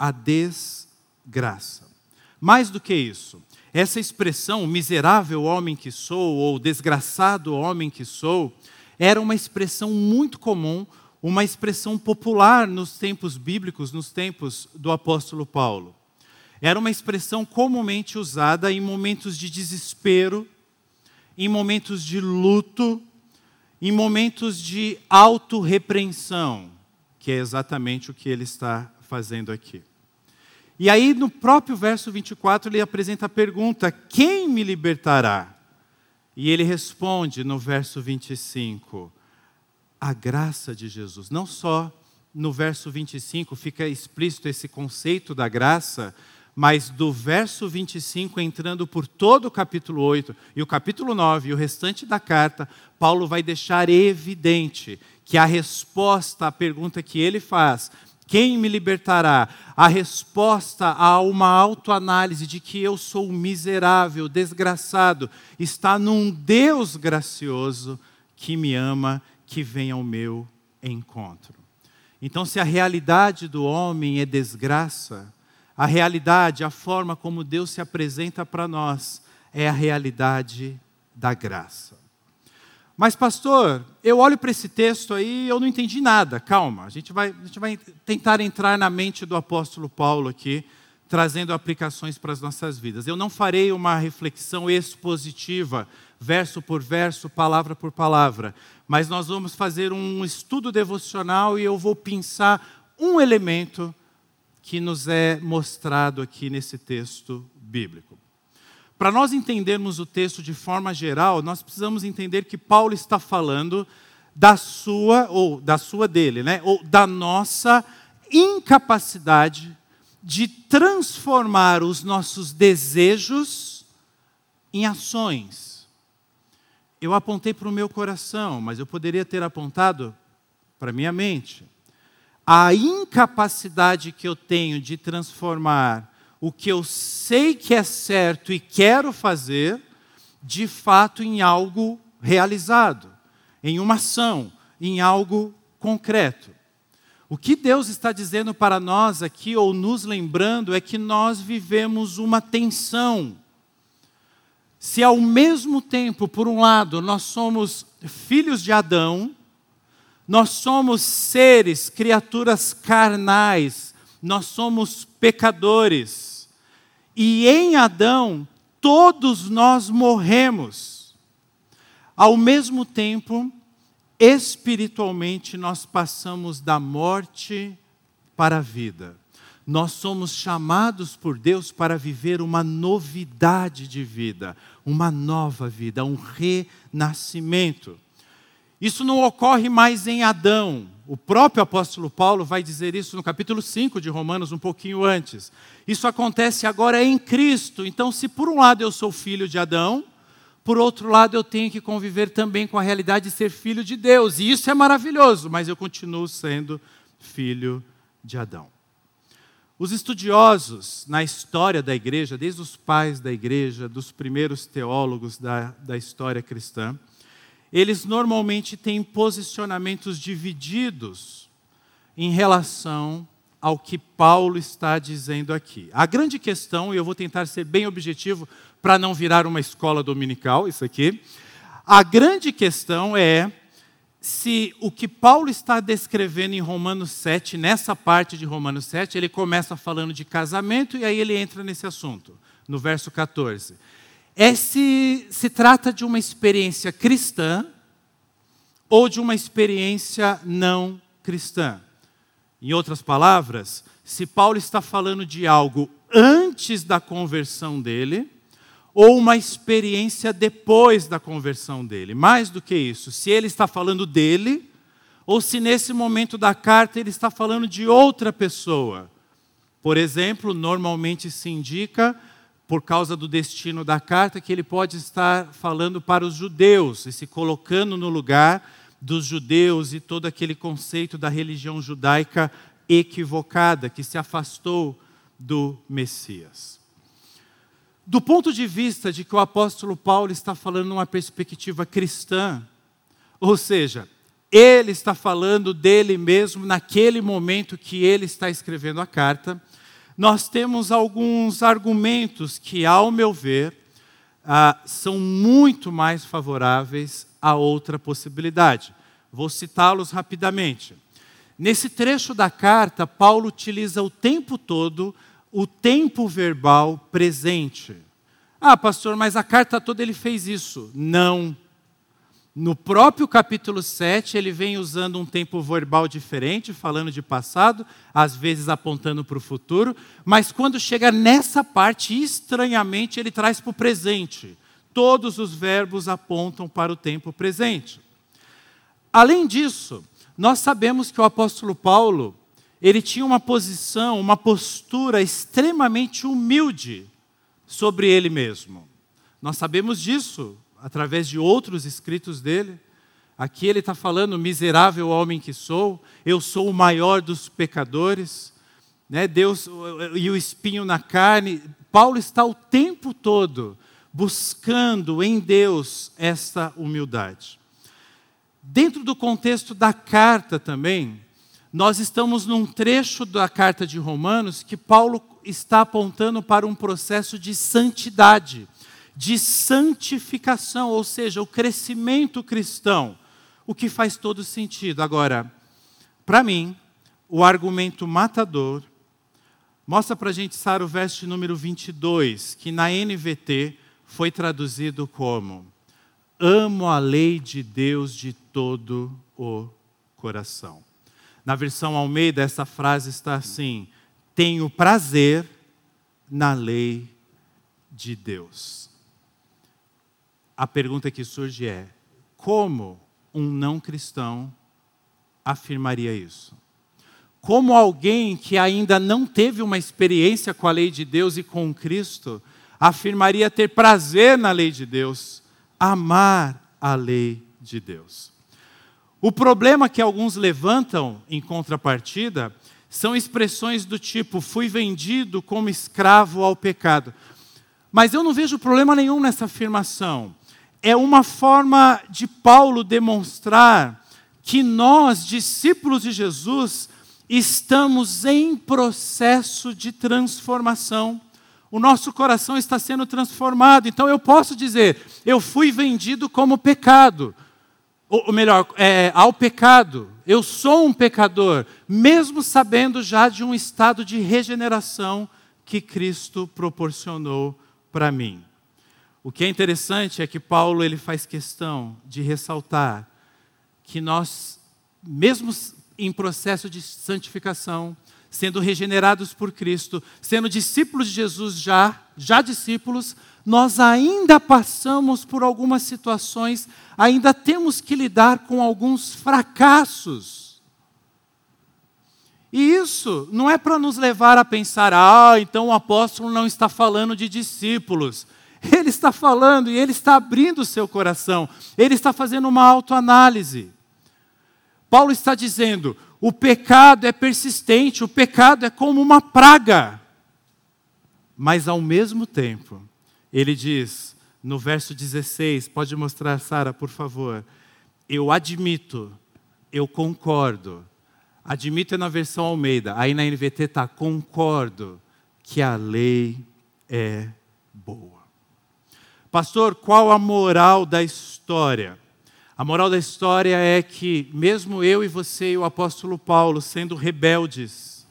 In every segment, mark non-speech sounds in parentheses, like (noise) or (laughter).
a desgraça. Mais do que isso, essa expressão, miserável homem que sou, ou desgraçado homem que sou, era uma expressão muito comum, uma expressão popular nos tempos bíblicos, nos tempos do apóstolo Paulo. Era uma expressão comumente usada em momentos de desespero, em momentos de luto, em momentos de autorrepreensão, que é exatamente o que ele está fazendo aqui. E aí, no próprio verso 24, ele apresenta a pergunta: Quem me libertará? E ele responde no verso 25: A graça de Jesus. Não só no verso 25 fica explícito esse conceito da graça, mas do verso 25 entrando por todo o capítulo 8 e o capítulo 9 e o restante da carta, Paulo vai deixar evidente que a resposta à pergunta que ele faz quem me libertará? A resposta a uma autoanálise de que eu sou miserável, desgraçado, está num Deus gracioso que me ama, que vem ao meu encontro. Então, se a realidade do homem é desgraça, a realidade, a forma como Deus se apresenta para nós, é a realidade da graça. Mas, pastor, eu olho para esse texto aí e eu não entendi nada. Calma, a gente, vai, a gente vai tentar entrar na mente do apóstolo Paulo aqui, trazendo aplicações para as nossas vidas. Eu não farei uma reflexão expositiva, verso por verso, palavra por palavra, mas nós vamos fazer um estudo devocional e eu vou pensar um elemento que nos é mostrado aqui nesse texto bíblico. Para nós entendermos o texto de forma geral, nós precisamos entender que Paulo está falando da sua, ou da sua dele, né? ou da nossa incapacidade de transformar os nossos desejos em ações. Eu apontei para o meu coração, mas eu poderia ter apontado para a minha mente. A incapacidade que eu tenho de transformar o que eu sei que é certo e quero fazer, de fato em algo realizado, em uma ação, em algo concreto. O que Deus está dizendo para nós aqui, ou nos lembrando, é que nós vivemos uma tensão. Se ao mesmo tempo, por um lado, nós somos filhos de Adão, nós somos seres, criaturas carnais, nós somos pecadores, e em Adão, todos nós morremos. Ao mesmo tempo, espiritualmente, nós passamos da morte para a vida. Nós somos chamados por Deus para viver uma novidade de vida, uma nova vida, um renascimento. Isso não ocorre mais em Adão. O próprio apóstolo Paulo vai dizer isso no capítulo 5 de Romanos, um pouquinho antes. Isso acontece agora em Cristo. Então, se por um lado eu sou filho de Adão, por outro lado eu tenho que conviver também com a realidade de ser filho de Deus. E isso é maravilhoso, mas eu continuo sendo filho de Adão. Os estudiosos na história da igreja, desde os pais da igreja, dos primeiros teólogos da, da história cristã, eles normalmente têm posicionamentos divididos em relação ao que Paulo está dizendo aqui. A grande questão, e eu vou tentar ser bem objetivo para não virar uma escola dominical, isso aqui. A grande questão é se o que Paulo está descrevendo em Romanos 7, nessa parte de Romanos 7, ele começa falando de casamento e aí ele entra nesse assunto, no verso 14 é se se trata de uma experiência cristã ou de uma experiência não cristã. Em outras palavras, se Paulo está falando de algo antes da conversão dele, ou uma experiência depois da conversão dele. Mais do que isso, se ele está falando dele, ou se nesse momento da carta ele está falando de outra pessoa. Por exemplo, normalmente se indica por causa do destino da carta, que ele pode estar falando para os judeus e se colocando no lugar dos judeus e todo aquele conceito da religião judaica equivocada que se afastou do Messias. Do ponto de vista de que o apóstolo Paulo está falando numa perspectiva cristã, ou seja, ele está falando dele mesmo naquele momento que ele está escrevendo a carta, nós temos alguns argumentos que, ao meu ver, ah, são muito mais favoráveis a outra possibilidade. Vou citá-los rapidamente. Nesse trecho da carta, Paulo utiliza o tempo todo o tempo verbal presente. Ah, pastor, mas a carta toda ele fez isso. Não. No próprio capítulo 7, ele vem usando um tempo verbal diferente, falando de passado, às vezes apontando para o futuro, mas quando chega nessa parte, estranhamente, ele traz para o presente. Todos os verbos apontam para o tempo presente. Além disso, nós sabemos que o apóstolo Paulo, ele tinha uma posição, uma postura extremamente humilde sobre ele mesmo. Nós sabemos disso através de outros escritos dele. Aqui ele está falando, miserável homem que sou, eu sou o maior dos pecadores, né? Deus e o espinho na carne. Paulo está o tempo todo buscando em Deus essa humildade. Dentro do contexto da carta também, nós estamos num trecho da carta de Romanos que Paulo está apontando para um processo de santidade de santificação, ou seja, o crescimento cristão, o que faz todo sentido. Agora, para mim, o argumento matador mostra para a gente, Sara, o verso número 22, que na NVT foi traduzido como: Amo a lei de Deus de todo o coração. Na versão Almeida, essa frase está assim: Tenho prazer na lei de Deus a pergunta que surge é: como um não cristão afirmaria isso? Como alguém que ainda não teve uma experiência com a lei de Deus e com Cristo afirmaria ter prazer na lei de Deus, amar a lei de Deus? O problema que alguns levantam em contrapartida são expressões do tipo: fui vendido como escravo ao pecado. Mas eu não vejo problema nenhum nessa afirmação é uma forma de Paulo demonstrar que nós, discípulos de Jesus, estamos em processo de transformação. O nosso coração está sendo transformado. Então eu posso dizer, eu fui vendido como pecado. Ou melhor, é, ao pecado. Eu sou um pecador, mesmo sabendo já de um estado de regeneração que Cristo proporcionou para mim. O que é interessante é que Paulo ele faz questão de ressaltar que nós, mesmo em processo de santificação, sendo regenerados por Cristo, sendo discípulos de Jesus já, já discípulos, nós ainda passamos por algumas situações, ainda temos que lidar com alguns fracassos. E isso não é para nos levar a pensar, ah, então o apóstolo não está falando de discípulos. Ele está falando e ele está abrindo o seu coração. Ele está fazendo uma autoanálise. Paulo está dizendo: o pecado é persistente, o pecado é como uma praga. Mas ao mesmo tempo, ele diz no verso 16, pode mostrar, Sara, por favor. Eu admito, eu concordo. Admito é na versão Almeida, aí na NVT está concordo que a lei é boa. Pastor, qual a moral da história? A moral da história é que, mesmo eu e você e o apóstolo Paulo sendo rebeldes,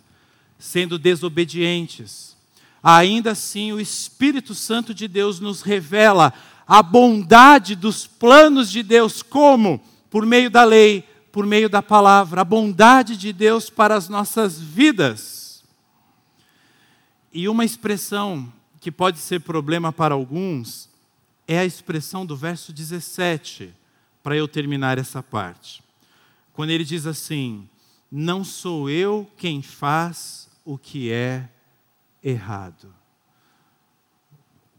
sendo desobedientes, ainda assim o Espírito Santo de Deus nos revela a bondade dos planos de Deus, como? Por meio da lei, por meio da palavra, a bondade de Deus para as nossas vidas. E uma expressão que pode ser problema para alguns é a expressão do verso 17, para eu terminar essa parte. Quando ele diz assim: Não sou eu quem faz o que é errado.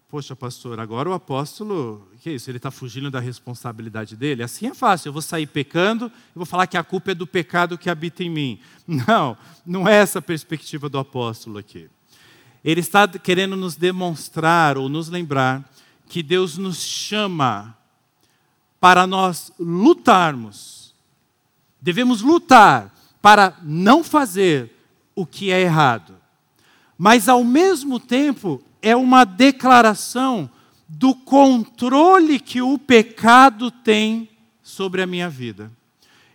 Poxa, pastor, agora o apóstolo, que é isso? Ele está fugindo da responsabilidade dele? Assim é fácil, eu vou sair pecando e vou falar que a culpa é do pecado que habita em mim. (laughs) Não, não é essa a perspectiva do apóstolo aqui. Ele está querendo nos demonstrar ou nos lembrar que Deus nos chama para nós lutarmos. Devemos lutar para não fazer o que é errado. mas ao mesmo tempo é uma declaração do controle que o pecado tem sobre a minha vida.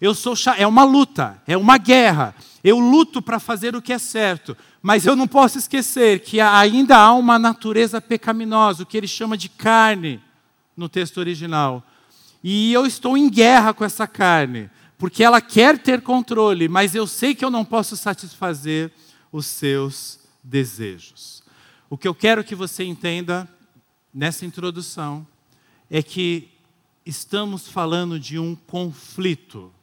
Eu sou é uma luta, é uma guerra. Eu luto para fazer o que é certo, mas eu não posso esquecer que ainda há uma natureza pecaminosa, o que ele chama de carne no texto original. E eu estou em guerra com essa carne, porque ela quer ter controle, mas eu sei que eu não posso satisfazer os seus desejos. O que eu quero que você entenda nessa introdução é que estamos falando de um conflito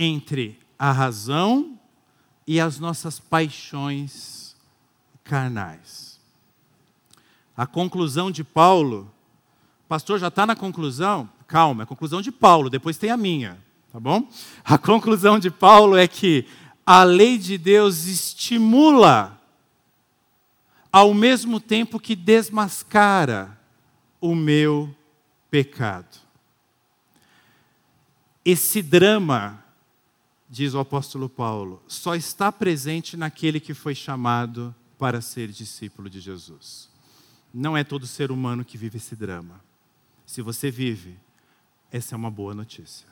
entre a razão e as nossas paixões carnais. A conclusão de Paulo, pastor já está na conclusão? Calma, é a conclusão de Paulo, depois tem a minha, tá bom? A conclusão de Paulo é que a lei de Deus estimula, ao mesmo tempo que desmascara o meu pecado. Esse drama diz o apóstolo Paulo, só está presente naquele que foi chamado para ser discípulo de Jesus. Não é todo ser humano que vive esse drama. Se você vive, essa é uma boa notícia.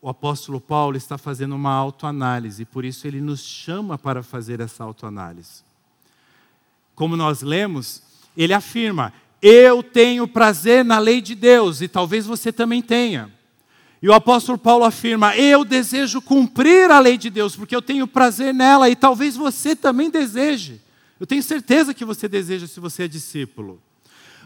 O apóstolo Paulo está fazendo uma autoanálise, por isso ele nos chama para fazer essa autoanálise. Como nós lemos, ele afirma: Eu tenho prazer na lei de Deus, e talvez você também tenha. E o apóstolo Paulo afirma: Eu desejo cumprir a lei de Deus, porque eu tenho prazer nela, e talvez você também deseje. Eu tenho certeza que você deseja se você é discípulo.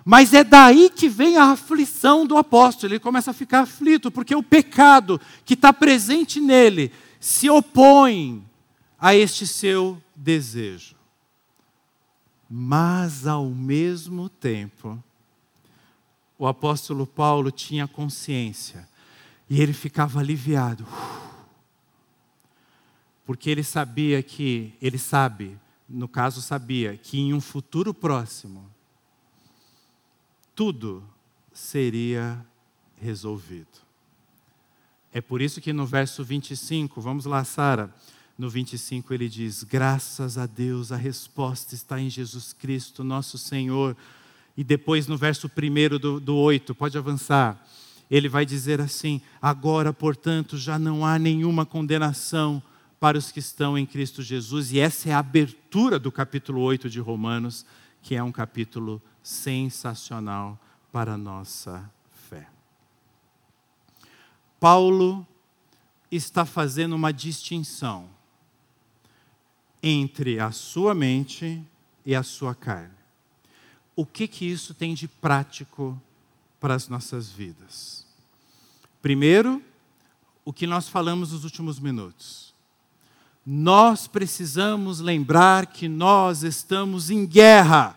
Mas é daí que vem a aflição do apóstolo. Ele começa a ficar aflito, porque o pecado que está presente nele se opõe a este seu desejo. Mas, ao mesmo tempo, o apóstolo Paulo tinha consciência e ele ficava aliviado. Porque ele sabia que, ele sabe, no caso sabia, que em um futuro próximo, tudo seria resolvido. É por isso que no verso 25, vamos lá, Sara, no 25 ele diz: Graças a Deus, a resposta está em Jesus Cristo, nosso Senhor. E depois no verso 1 do, do 8, pode avançar ele vai dizer assim: agora, portanto, já não há nenhuma condenação para os que estão em Cristo Jesus, e essa é a abertura do capítulo 8 de Romanos, que é um capítulo sensacional para a nossa fé. Paulo está fazendo uma distinção entre a sua mente e a sua carne. O que que isso tem de prático para as nossas vidas. Primeiro, o que nós falamos nos últimos minutos. Nós precisamos lembrar que nós estamos em guerra.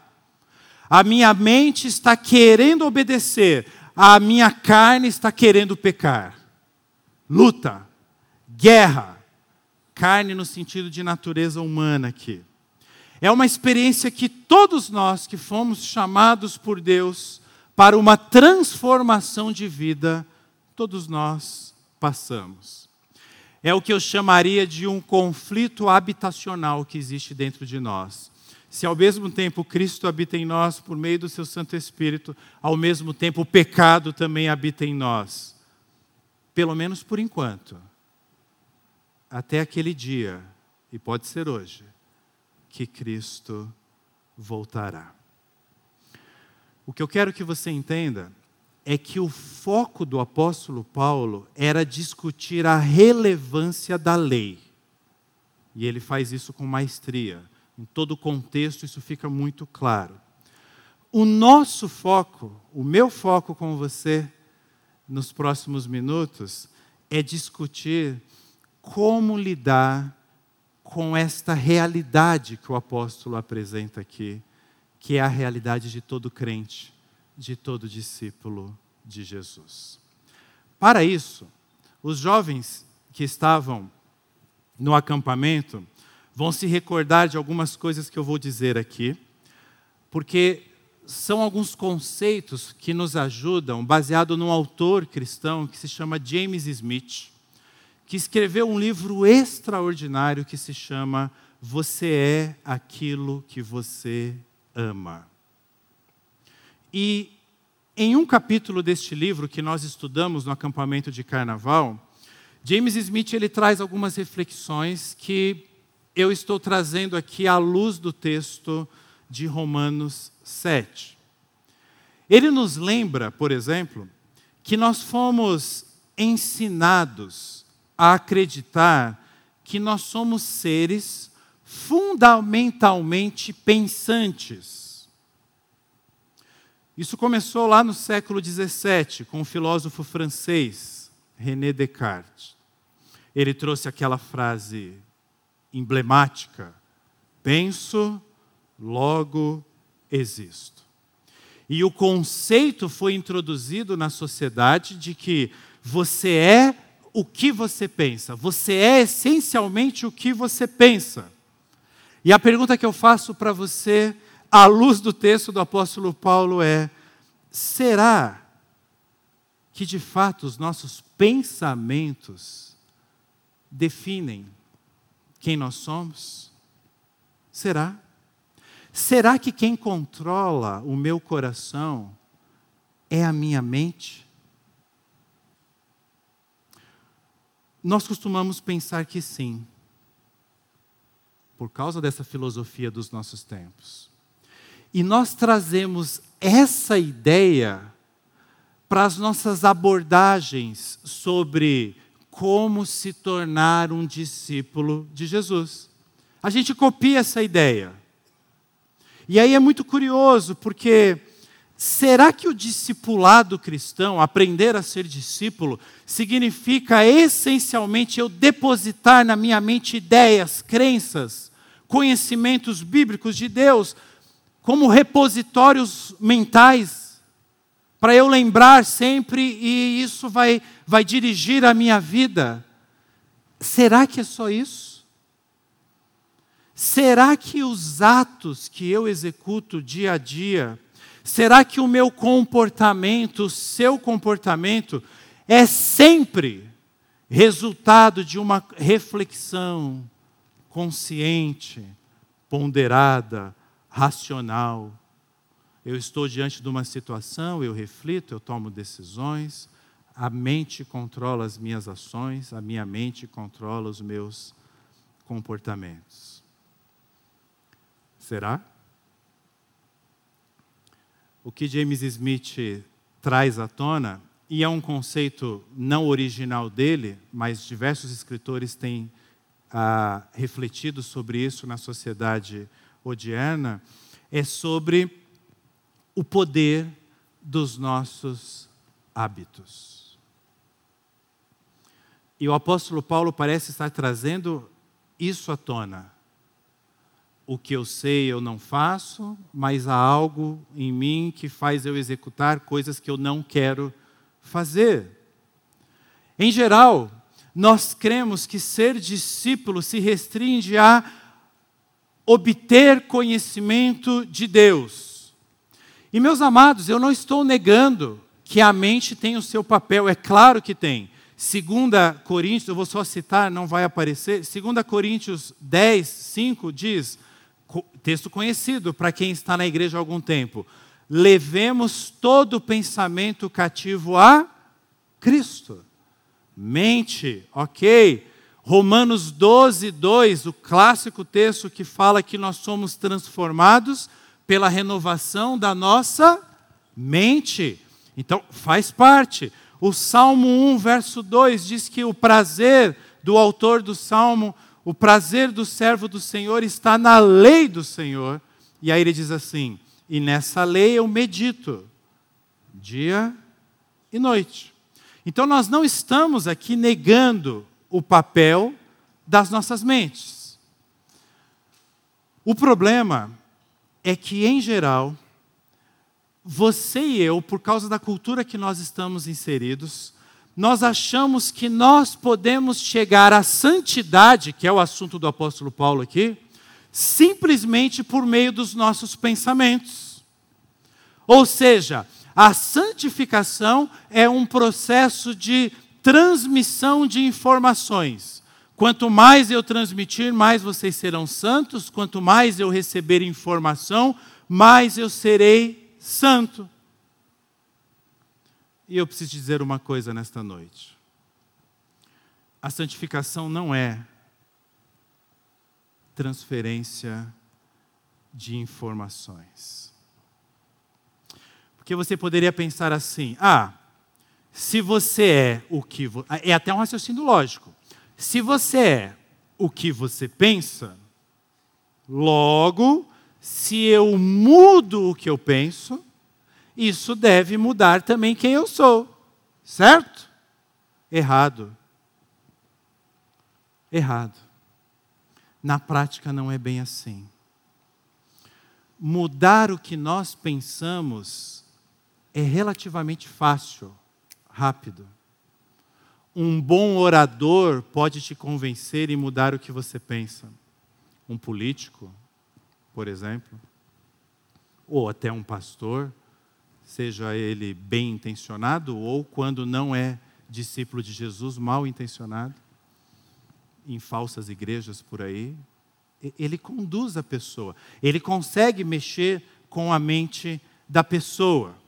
A minha mente está querendo obedecer, a minha carne está querendo pecar. Luta, guerra, carne no sentido de natureza humana aqui. É uma experiência que todos nós que fomos chamados por Deus para uma transformação de vida, todos nós passamos. É o que eu chamaria de um conflito habitacional que existe dentro de nós. Se ao mesmo tempo Cristo habita em nós por meio do seu Santo Espírito, ao mesmo tempo o pecado também habita em nós. Pelo menos por enquanto. Até aquele dia, e pode ser hoje, que Cristo voltará. O que eu quero que você entenda é que o foco do apóstolo Paulo era discutir a relevância da lei. E ele faz isso com maestria. Em todo o contexto, isso fica muito claro. O nosso foco, o meu foco com você, nos próximos minutos, é discutir como lidar com esta realidade que o apóstolo apresenta aqui que é a realidade de todo crente, de todo discípulo de Jesus. Para isso, os jovens que estavam no acampamento vão se recordar de algumas coisas que eu vou dizer aqui, porque são alguns conceitos que nos ajudam, baseado num autor cristão que se chama James Smith, que escreveu um livro extraordinário que se chama você é aquilo que você ama. E em um capítulo deste livro que nós estudamos no acampamento de carnaval, James Smith ele traz algumas reflexões que eu estou trazendo aqui à luz do texto de Romanos 7. Ele nos lembra, por exemplo, que nós fomos ensinados a acreditar que nós somos seres fundamentalmente pensantes. Isso começou lá no século XVII, com o filósofo francês René Descartes. Ele trouxe aquela frase emblemática: penso, logo existo. E o conceito foi introduzido na sociedade de que você é o que você pensa, você é essencialmente o que você pensa. E a pergunta que eu faço para você, à luz do texto do apóstolo Paulo, é: será que de fato os nossos pensamentos definem quem nós somos? Será? Será que quem controla o meu coração é a minha mente? Nós costumamos pensar que sim, por causa dessa filosofia dos nossos tempos. E nós trazemos essa ideia para as nossas abordagens sobre como se tornar um discípulo de Jesus. A gente copia essa ideia. E aí é muito curioso, porque será que o discipulado cristão, aprender a ser discípulo, significa essencialmente eu depositar na minha mente ideias, crenças, conhecimentos bíblicos de Deus, como repositórios mentais para eu lembrar sempre e isso vai, vai dirigir a minha vida. Será que é só isso? Será que os atos que eu executo dia a dia, será que o meu comportamento, o seu comportamento, é sempre resultado de uma reflexão consciente, ponderada, racional? Eu estou diante de uma situação, eu reflito, eu tomo decisões, a mente controla as minhas ações, a minha mente controla os meus comportamentos. Será? O que James Smith traz à tona, e é um conceito não original dele, mas diversos escritores têm ah, refletido sobre isso na sociedade odierna, é sobre o poder dos nossos hábitos. E o apóstolo Paulo parece estar trazendo isso à tona. O que eu sei eu não faço, mas há algo em mim que faz eu executar coisas que eu não quero fazer. Em geral, nós cremos que ser discípulo se restringe a obter conhecimento de Deus e meus amados, eu não estou negando que a mente tem o seu papel, é claro que tem. Segunda Coríntios, eu vou só citar, não vai aparecer. Segunda Coríntios 10, 5 diz, texto conhecido para quem está na igreja há algum tempo: levemos todo pensamento cativo a Cristo. Mente, ok. Romanos 12, 2, o clássico texto que fala que nós somos transformados pela renovação da nossa mente. Então, faz parte. O Salmo 1, verso 2 diz que o prazer do autor do salmo, o prazer do servo do Senhor está na lei do Senhor. E aí ele diz assim: e nessa lei eu medito, dia e noite. Então nós não estamos aqui negando o papel das nossas mentes. O problema é que, em geral, você e eu, por causa da cultura que nós estamos inseridos, nós achamos que nós podemos chegar à santidade, que é o assunto do apóstolo Paulo aqui, simplesmente por meio dos nossos pensamentos. Ou seja, a santificação é um processo de transmissão de informações. Quanto mais eu transmitir, mais vocês serão santos. Quanto mais eu receber informação, mais eu serei santo. E eu preciso dizer uma coisa nesta noite. A santificação não é transferência de informações. Porque você poderia pensar assim: ah, se você é o que. Vo... É até um raciocínio lógico. Se você é o que você pensa, logo, se eu mudo o que eu penso, isso deve mudar também quem eu sou. Certo? Errado. Errado. Na prática não é bem assim. Mudar o que nós pensamos é relativamente fácil, rápido. Um bom orador pode te convencer e mudar o que você pensa. Um político, por exemplo, ou até um pastor, seja ele bem intencionado ou, quando não é discípulo de Jesus, mal intencionado, em falsas igrejas por aí, ele conduz a pessoa, ele consegue mexer com a mente da pessoa.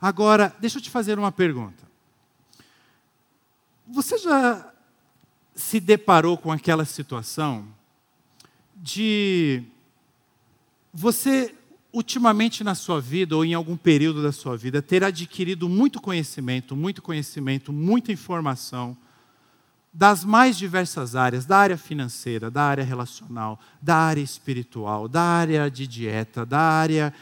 Agora, deixa eu te fazer uma pergunta. Você já se deparou com aquela situação de você ultimamente na sua vida ou em algum período da sua vida ter adquirido muito conhecimento, muito conhecimento, muita informação das mais diversas áreas, da área financeira, da área relacional, da área espiritual, da área de dieta, da área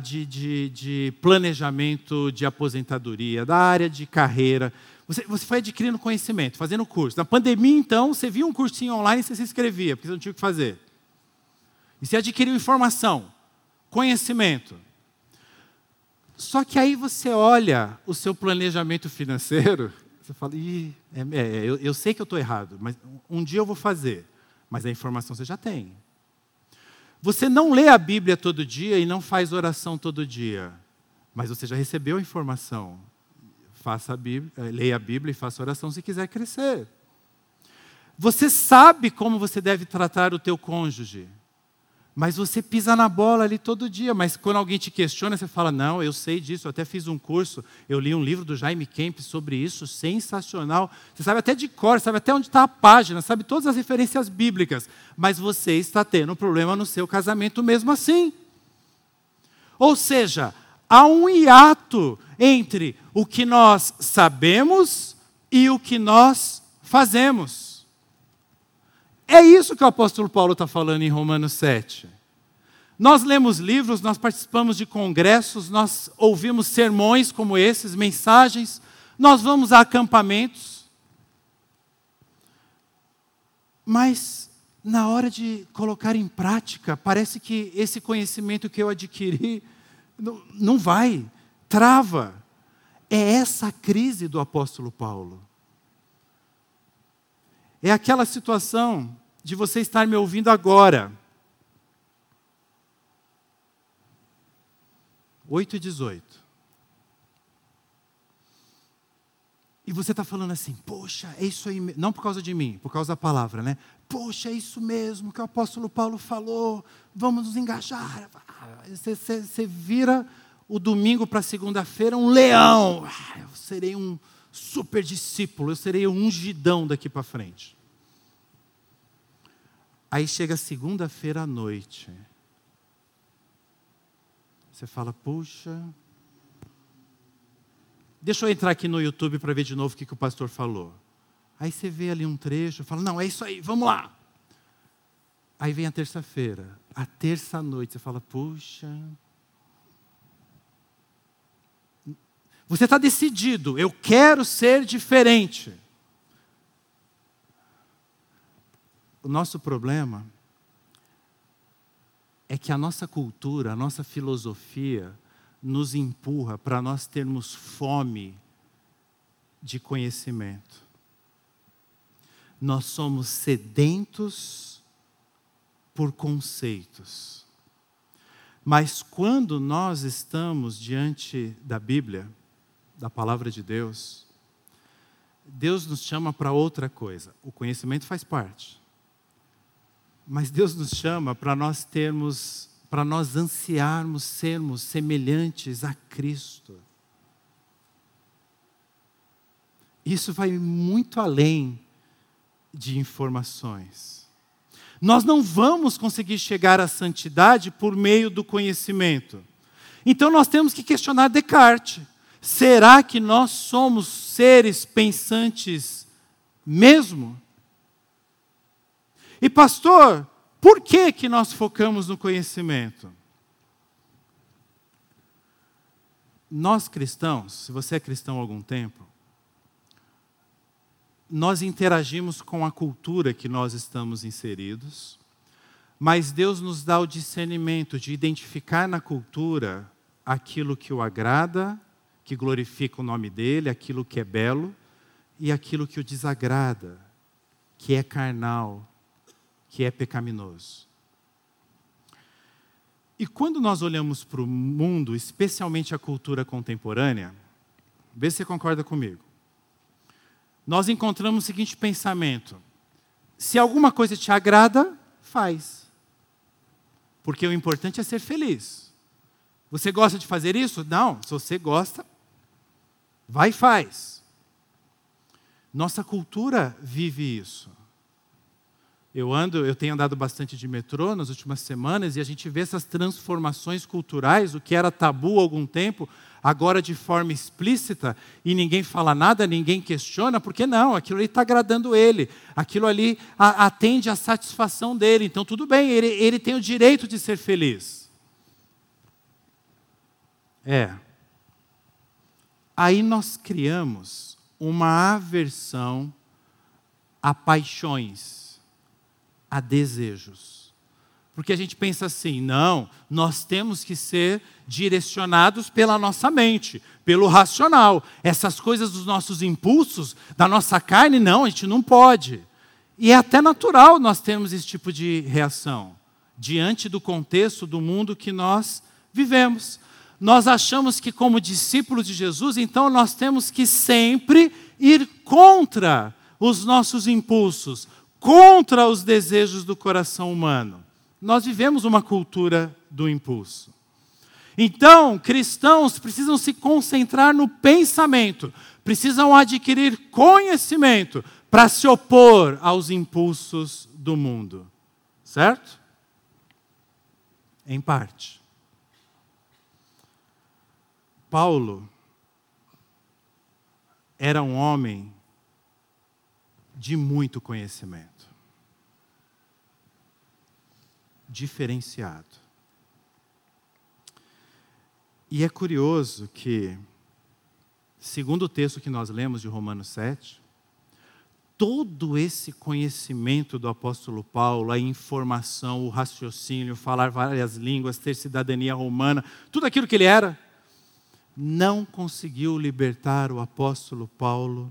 de, de, de, planejamento de aposentadoria, da área de carreira. Você, você foi adquirindo conhecimento, fazendo curso. Na pandemia, então, você via um cursinho online e você se inscrevia, porque você não tinha o que fazer. E você adquiriu informação, conhecimento. Só que aí você olha o seu planejamento financeiro, (laughs) você fala, Ih, é, é, eu, eu sei que eu estou errado, mas um dia eu vou fazer. Mas a informação você já tem. Você não lê a Bíblia todo dia e não faz oração todo dia, mas você já recebeu a informação. Faça a Bíblia, eh, leia a Bíblia e faça oração se quiser crescer. Você sabe como você deve tratar o teu cônjuge. Mas você pisa na bola ali todo dia. Mas quando alguém te questiona, você fala: Não, eu sei disso. Eu até fiz um curso. Eu li um livro do Jaime Kemp sobre isso, sensacional. Você sabe até de cor, sabe até onde está a página, sabe todas as referências bíblicas. Mas você está tendo um problema no seu casamento mesmo assim. Ou seja, há um hiato entre o que nós sabemos e o que nós fazemos. É isso que o apóstolo Paulo está falando em Romanos 7. Nós lemos livros, nós participamos de congressos, nós ouvimos sermões como esses, mensagens, nós vamos a acampamentos. Mas, na hora de colocar em prática, parece que esse conhecimento que eu adquiri (laughs) não, vai, trava. É essa a crise do apóstolo Paulo. É aquela situação de você estar me ouvindo agora. 8 e 18. E você está falando assim, poxa, é isso aí, não por causa de mim, por causa da palavra, né? Poxa, é isso mesmo que o apóstolo Paulo falou, vamos nos engajar. Você, você, você vira o domingo para segunda-feira um leão. Ah, eu serei um super discípulo, eu serei um ungidão daqui para frente. Aí chega segunda-feira à noite. Você fala, puxa. Deixa eu entrar aqui no YouTube para ver de novo o que, que o pastor falou. Aí você vê ali um trecho, fala, não, é isso aí, vamos lá. Aí vem a terça-feira. A terça-noite, você fala, puxa. Você está decidido, eu quero ser diferente. O nosso problema é que a nossa cultura, a nossa filosofia nos empurra para nós termos fome de conhecimento. Nós somos sedentos por conceitos. Mas quando nós estamos diante da Bíblia, da palavra de Deus, Deus nos chama para outra coisa. O conhecimento faz parte. Mas Deus nos chama para nós termos, para nós ansiarmos sermos semelhantes a Cristo. Isso vai muito além de informações. Nós não vamos conseguir chegar à santidade por meio do conhecimento. Então nós temos que questionar Descartes. Será que nós somos seres pensantes mesmo? E pastor, por que que nós focamos no conhecimento? Nós cristãos, se você é cristão há algum tempo, nós interagimos com a cultura que nós estamos inseridos, mas Deus nos dá o discernimento de identificar na cultura aquilo que o agrada, que glorifica o nome dele, aquilo que é belo, e aquilo que o desagrada, que é carnal, que é pecaminoso. E quando nós olhamos para o mundo, especialmente a cultura contemporânea, vê se você concorda comigo nós encontramos o seguinte pensamento: se alguma coisa te agrada, faz. Porque o importante é ser feliz. Você gosta de fazer isso? Não. Se você gosta, vai e faz. Nossa cultura vive isso. Eu ando, eu tenho andado bastante de metrô nas últimas semanas e a gente vê essas transformações culturais, o que era tabu há algum tempo, agora de forma explícita, e ninguém fala nada, ninguém questiona, porque não, aquilo ali está agradando ele, aquilo ali a, atende à satisfação dele, então tudo bem, ele, ele tem o direito de ser feliz. É. Aí nós criamos uma aversão a paixões a desejos. Porque a gente pensa assim, não, nós temos que ser direcionados pela nossa mente, pelo racional. Essas coisas dos nossos impulsos, da nossa carne, não, a gente não pode. E é até natural nós termos esse tipo de reação, diante do contexto do mundo que nós vivemos. Nós achamos que, como discípulos de Jesus, então nós temos que sempre ir contra os nossos impulsos, contra os desejos do coração humano. Nós vivemos uma cultura do impulso. Então, cristãos precisam se concentrar no pensamento, precisam adquirir conhecimento para se opor aos impulsos do mundo. Certo? Em parte. Paulo era um homem de muito conhecimento. diferenciado. E é curioso que, segundo o texto que nós lemos de Romanos 7, todo esse conhecimento do apóstolo Paulo, a informação, o raciocínio, falar várias línguas, ter cidadania romana, tudo aquilo que ele era, não conseguiu libertar o apóstolo Paulo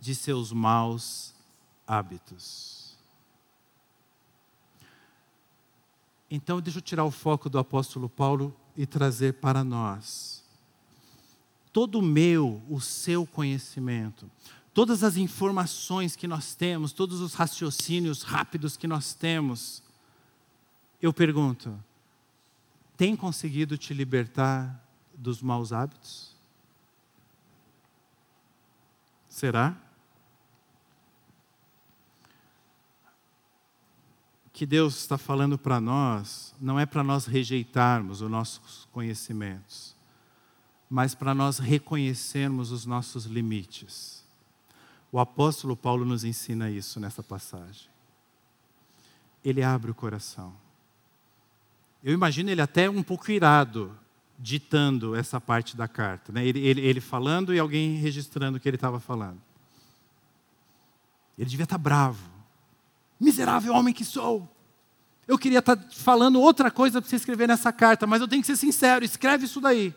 de seus maus hábitos. Então, deixa eu tirar o foco do apóstolo Paulo e trazer para nós. Todo o meu, o seu conhecimento, todas as informações que nós temos, todos os raciocínios rápidos que nós temos, eu pergunto: tem conseguido te libertar dos maus hábitos? Será? Que Deus está falando para nós não é para nós rejeitarmos os nossos conhecimentos, mas para nós reconhecermos os nossos limites. O apóstolo Paulo nos ensina isso nessa passagem. Ele abre o coração. Eu imagino ele até um pouco irado, ditando essa parte da carta. Né? Ele, ele, ele falando e alguém registrando o que ele estava falando. Ele devia estar bravo Miserável homem que sou. Eu queria estar falando outra coisa para você escrever nessa carta, mas eu tenho que ser sincero, escreve isso daí.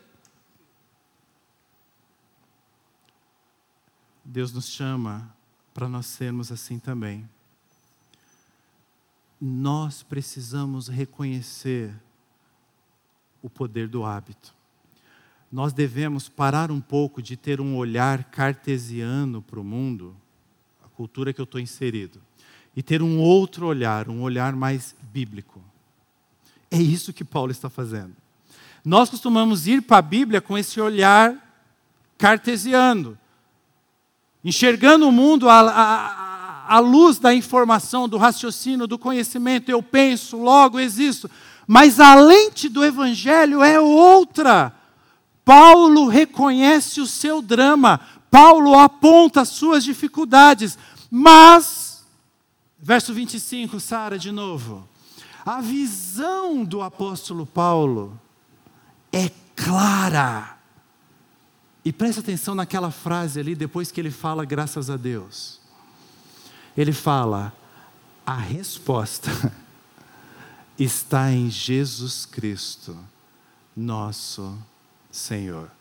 Deus nos chama para nós sermos assim também. Nós precisamos reconhecer o poder do hábito. nós devemos parar um pouco de ter um olhar cartesiano para o mundo, a cultura que eu estou inserido, e ter um outro olhar, um olhar mais bíblico. É isso que Paulo está fazendo. Nós costumamos ir para a Bíblia com esse olhar cartesiano, enxergando o mundo à, à, à luz da informação, do raciocínio, do conhecimento. Eu penso, logo existo. Mas a lente do Evangelho é outra. Paulo reconhece o seu drama, Paulo aponta as suas dificuldades, mas, verso 25, Sara, de novo, a visão do apóstolo Paulo é clara. E preste atenção naquela frase ali, depois que ele fala, graças a Deus. Ele fala, a resposta (laughs) está em Jesus Cristo, nosso Senhor.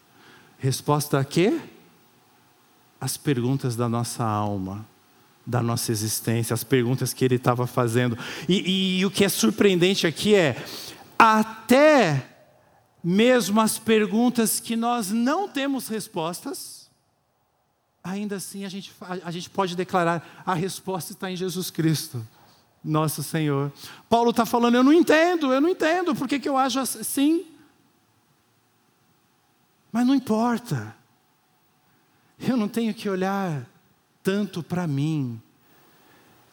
Resposta a quê? As perguntas da nossa alma, da nossa existência, as perguntas que ele estava fazendo. E, e, e o que é surpreendente aqui é, até mesmo as perguntas que nós não temos respostas, ainda assim a gente, a, a gente pode declarar: a resposta está em Jesus Cristo nosso Senhor. Paulo está falando, eu não entendo, eu não entendo, por que, que eu acho assim? Mas não importa. Eu não tenho que olhar tanto para mim.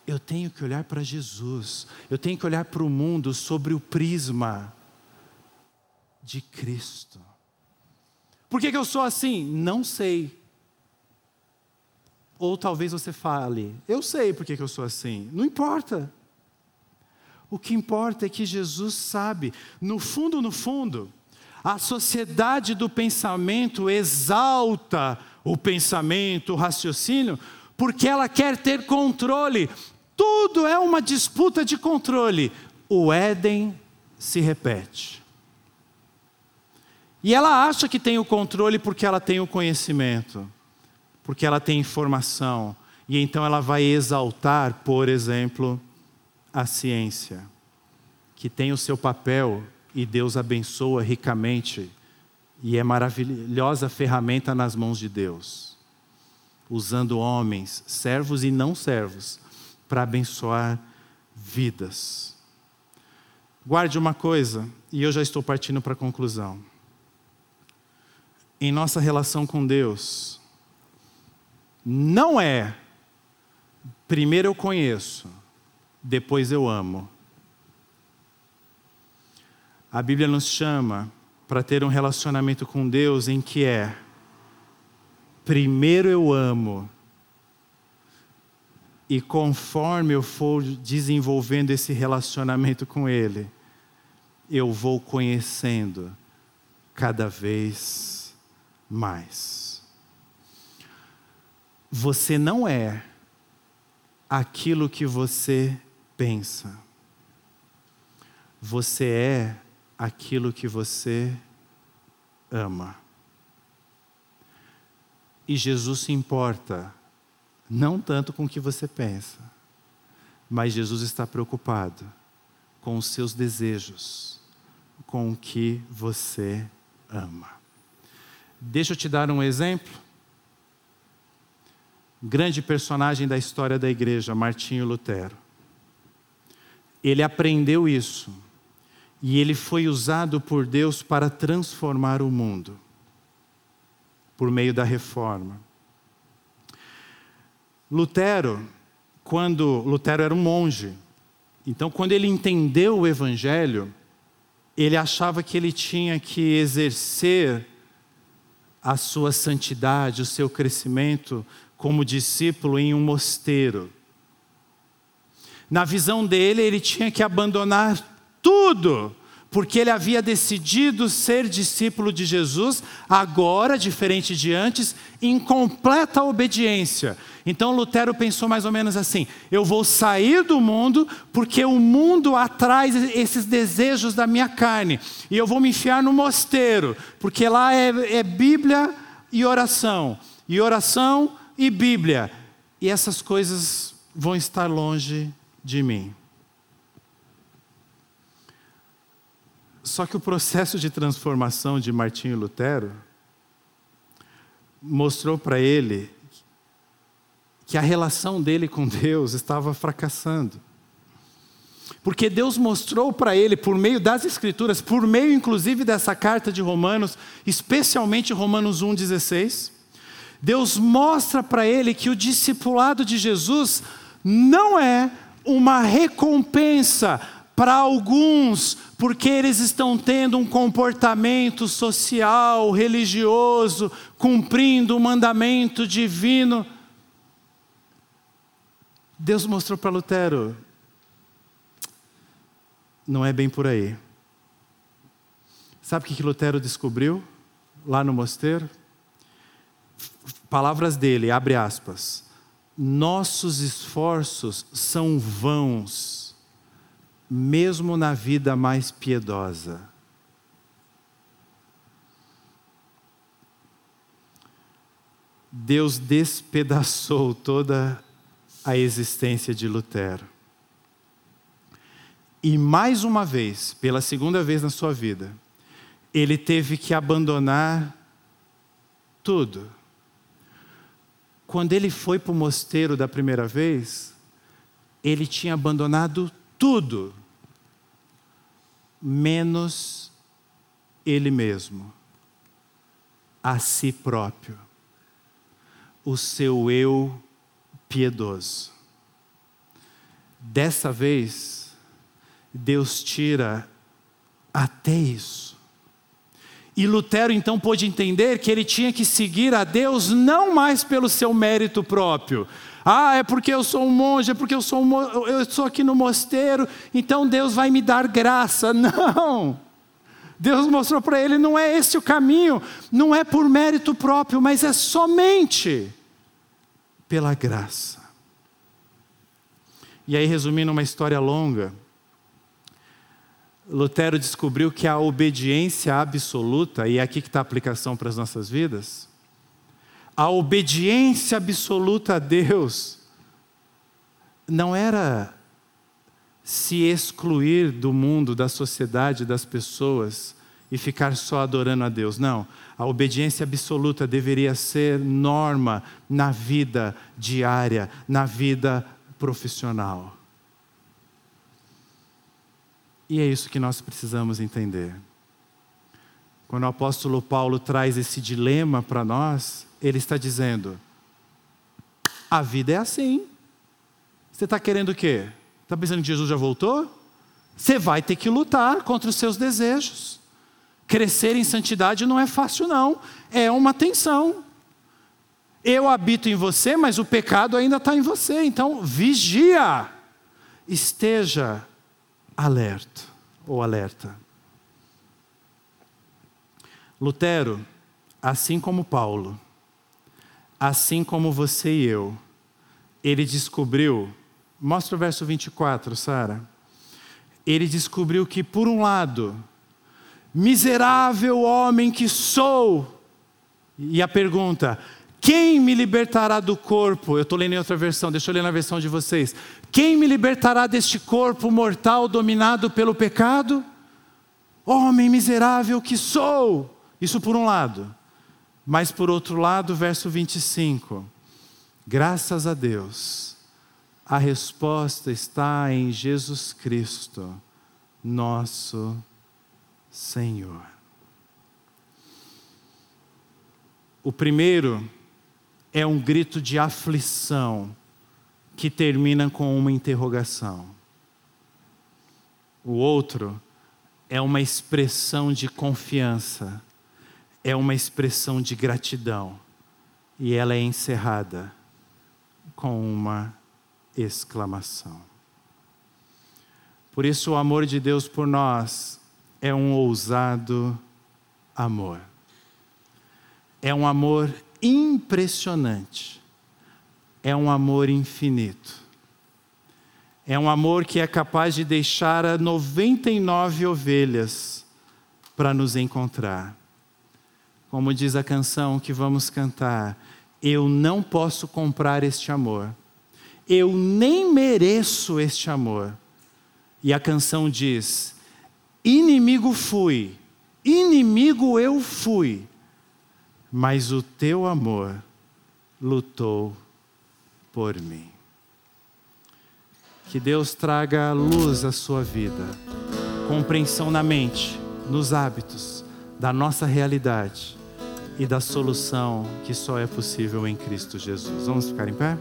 Eu tenho que olhar para Jesus. Eu tenho que olhar para o mundo sobre o prisma de Cristo. Por que, que eu sou assim? Não sei. Ou talvez você fale, eu sei por que, que eu sou assim. Não importa. O que importa é que Jesus sabe, no fundo, no fundo, a sociedade do pensamento exalta o pensamento, o raciocínio, porque ela quer ter controle. Tudo é uma disputa de controle. O Éden se repete. E ela acha que tem o controle porque ela tem o conhecimento, porque ela tem informação. E então ela vai exaltar, por exemplo, a ciência, que tem o seu papel e Deus abençoa ricamente e é maravilhosa ferramenta nas mãos de Deus, usando homens, servos e não servos, para abençoar vidas. Guarde uma coisa, e eu já estou partindo para a conclusão. Em nossa relação com Deus, não é primeiro eu conheço, depois eu amo. A Bíblia nos chama para ter um relacionamento com Deus em que é primeiro eu amo e conforme eu for desenvolvendo esse relacionamento com Ele, eu vou conhecendo cada vez mais. Você não é aquilo que você pensa. Você é aquilo que você ama. E Jesus se importa não tanto com o que você pensa, mas Jesus está preocupado com os seus desejos, com o que você ama. Deixa eu te dar um exemplo. Grande personagem da história da igreja, Martinho Lutero. Ele aprendeu isso e ele foi usado por Deus para transformar o mundo, por meio da reforma. Lutero, quando Lutero era um monge, então quando ele entendeu o evangelho, ele achava que ele tinha que exercer a sua santidade, o seu crescimento como discípulo em um mosteiro. Na visão dele, ele tinha que abandonar tudo, porque ele havia decidido ser discípulo de Jesus, agora, diferente de antes, em completa obediência. Então Lutero pensou mais ou menos assim: eu vou sair do mundo, porque o mundo atrai esses desejos da minha carne, e eu vou me enfiar no mosteiro, porque lá é, é Bíblia e oração, e oração e Bíblia, e essas coisas vão estar longe de mim. Só que o processo de transformação de Martinho Lutero mostrou para ele que a relação dele com Deus estava fracassando. Porque Deus mostrou para ele, por meio das Escrituras, por meio inclusive dessa carta de Romanos, especialmente Romanos 1,16, Deus mostra para ele que o discipulado de Jesus não é uma recompensa para alguns, porque eles estão tendo um comportamento social, religioso, cumprindo o mandamento divino. Deus mostrou para Lutero: não é bem por aí. Sabe o que Lutero descobriu lá no mosteiro? Palavras dele, abre aspas. Nossos esforços são vãos, mesmo na vida mais piedosa. Deus despedaçou toda a existência de Lutero. E mais uma vez, pela segunda vez na sua vida, ele teve que abandonar tudo. Quando ele foi para o mosteiro da primeira vez, ele tinha abandonado tudo, menos ele mesmo, a si próprio, o seu eu piedoso. Dessa vez, Deus tira até isso. E Lutero então pôde entender que ele tinha que seguir a Deus não mais pelo seu mérito próprio. Ah, é porque eu sou um monge, é porque eu sou, um, eu sou aqui no mosteiro, então Deus vai me dar graça. (laughs) Não! Deus mostrou para ele: não é esse o caminho, não é por mérito próprio, mas é somente pela graça. E aí, resumindo uma história longa, Lutero descobriu que a obediência absoluta, e é aqui que está a aplicação para as nossas vidas, a obediência absoluta a Deus não era se excluir do mundo, da sociedade, das pessoas e ficar só adorando a Deus. Não. A obediência absoluta deveria ser norma na vida diária, na vida profissional. E é isso que nós precisamos entender. Quando o apóstolo Paulo traz esse dilema para nós, ele está dizendo: a vida é assim. Você está querendo o quê? Está pensando que Jesus já voltou? Você vai ter que lutar contra os seus desejos. Crescer em santidade não é fácil, não. É uma tensão. Eu habito em você, mas o pecado ainda está em você. Então, vigia. Esteja alerta ou alerta. Lutero, assim como Paulo, assim como você e eu, ele descobriu, mostra o verso 24, Sara. Ele descobriu que, por um lado, miserável homem que sou, e a pergunta, quem me libertará do corpo? Eu estou lendo em outra versão, deixa eu ler na versão de vocês. Quem me libertará deste corpo mortal dominado pelo pecado? Homem miserável que sou! Isso por um lado. Mas por outro lado, verso 25. Graças a Deus, a resposta está em Jesus Cristo, nosso Senhor. O primeiro é um grito de aflição que termina com uma interrogação. O outro é uma expressão de confiança, é uma expressão de gratidão, e ela é encerrada com uma exclamação. Por isso, o amor de Deus por nós é um ousado amor. É um amor impressionante. É um amor infinito. É um amor que é capaz de deixar 99 ovelhas para nos encontrar. Como diz a canção que vamos cantar, eu não posso comprar este amor. Eu nem mereço este amor. E a canção diz: inimigo fui, inimigo eu fui, mas o teu amor lutou por mim. Que Deus traga luz à sua vida, compreensão na mente, nos hábitos da nossa realidade e da solução que só é possível em Cristo Jesus. Vamos ficar em pé?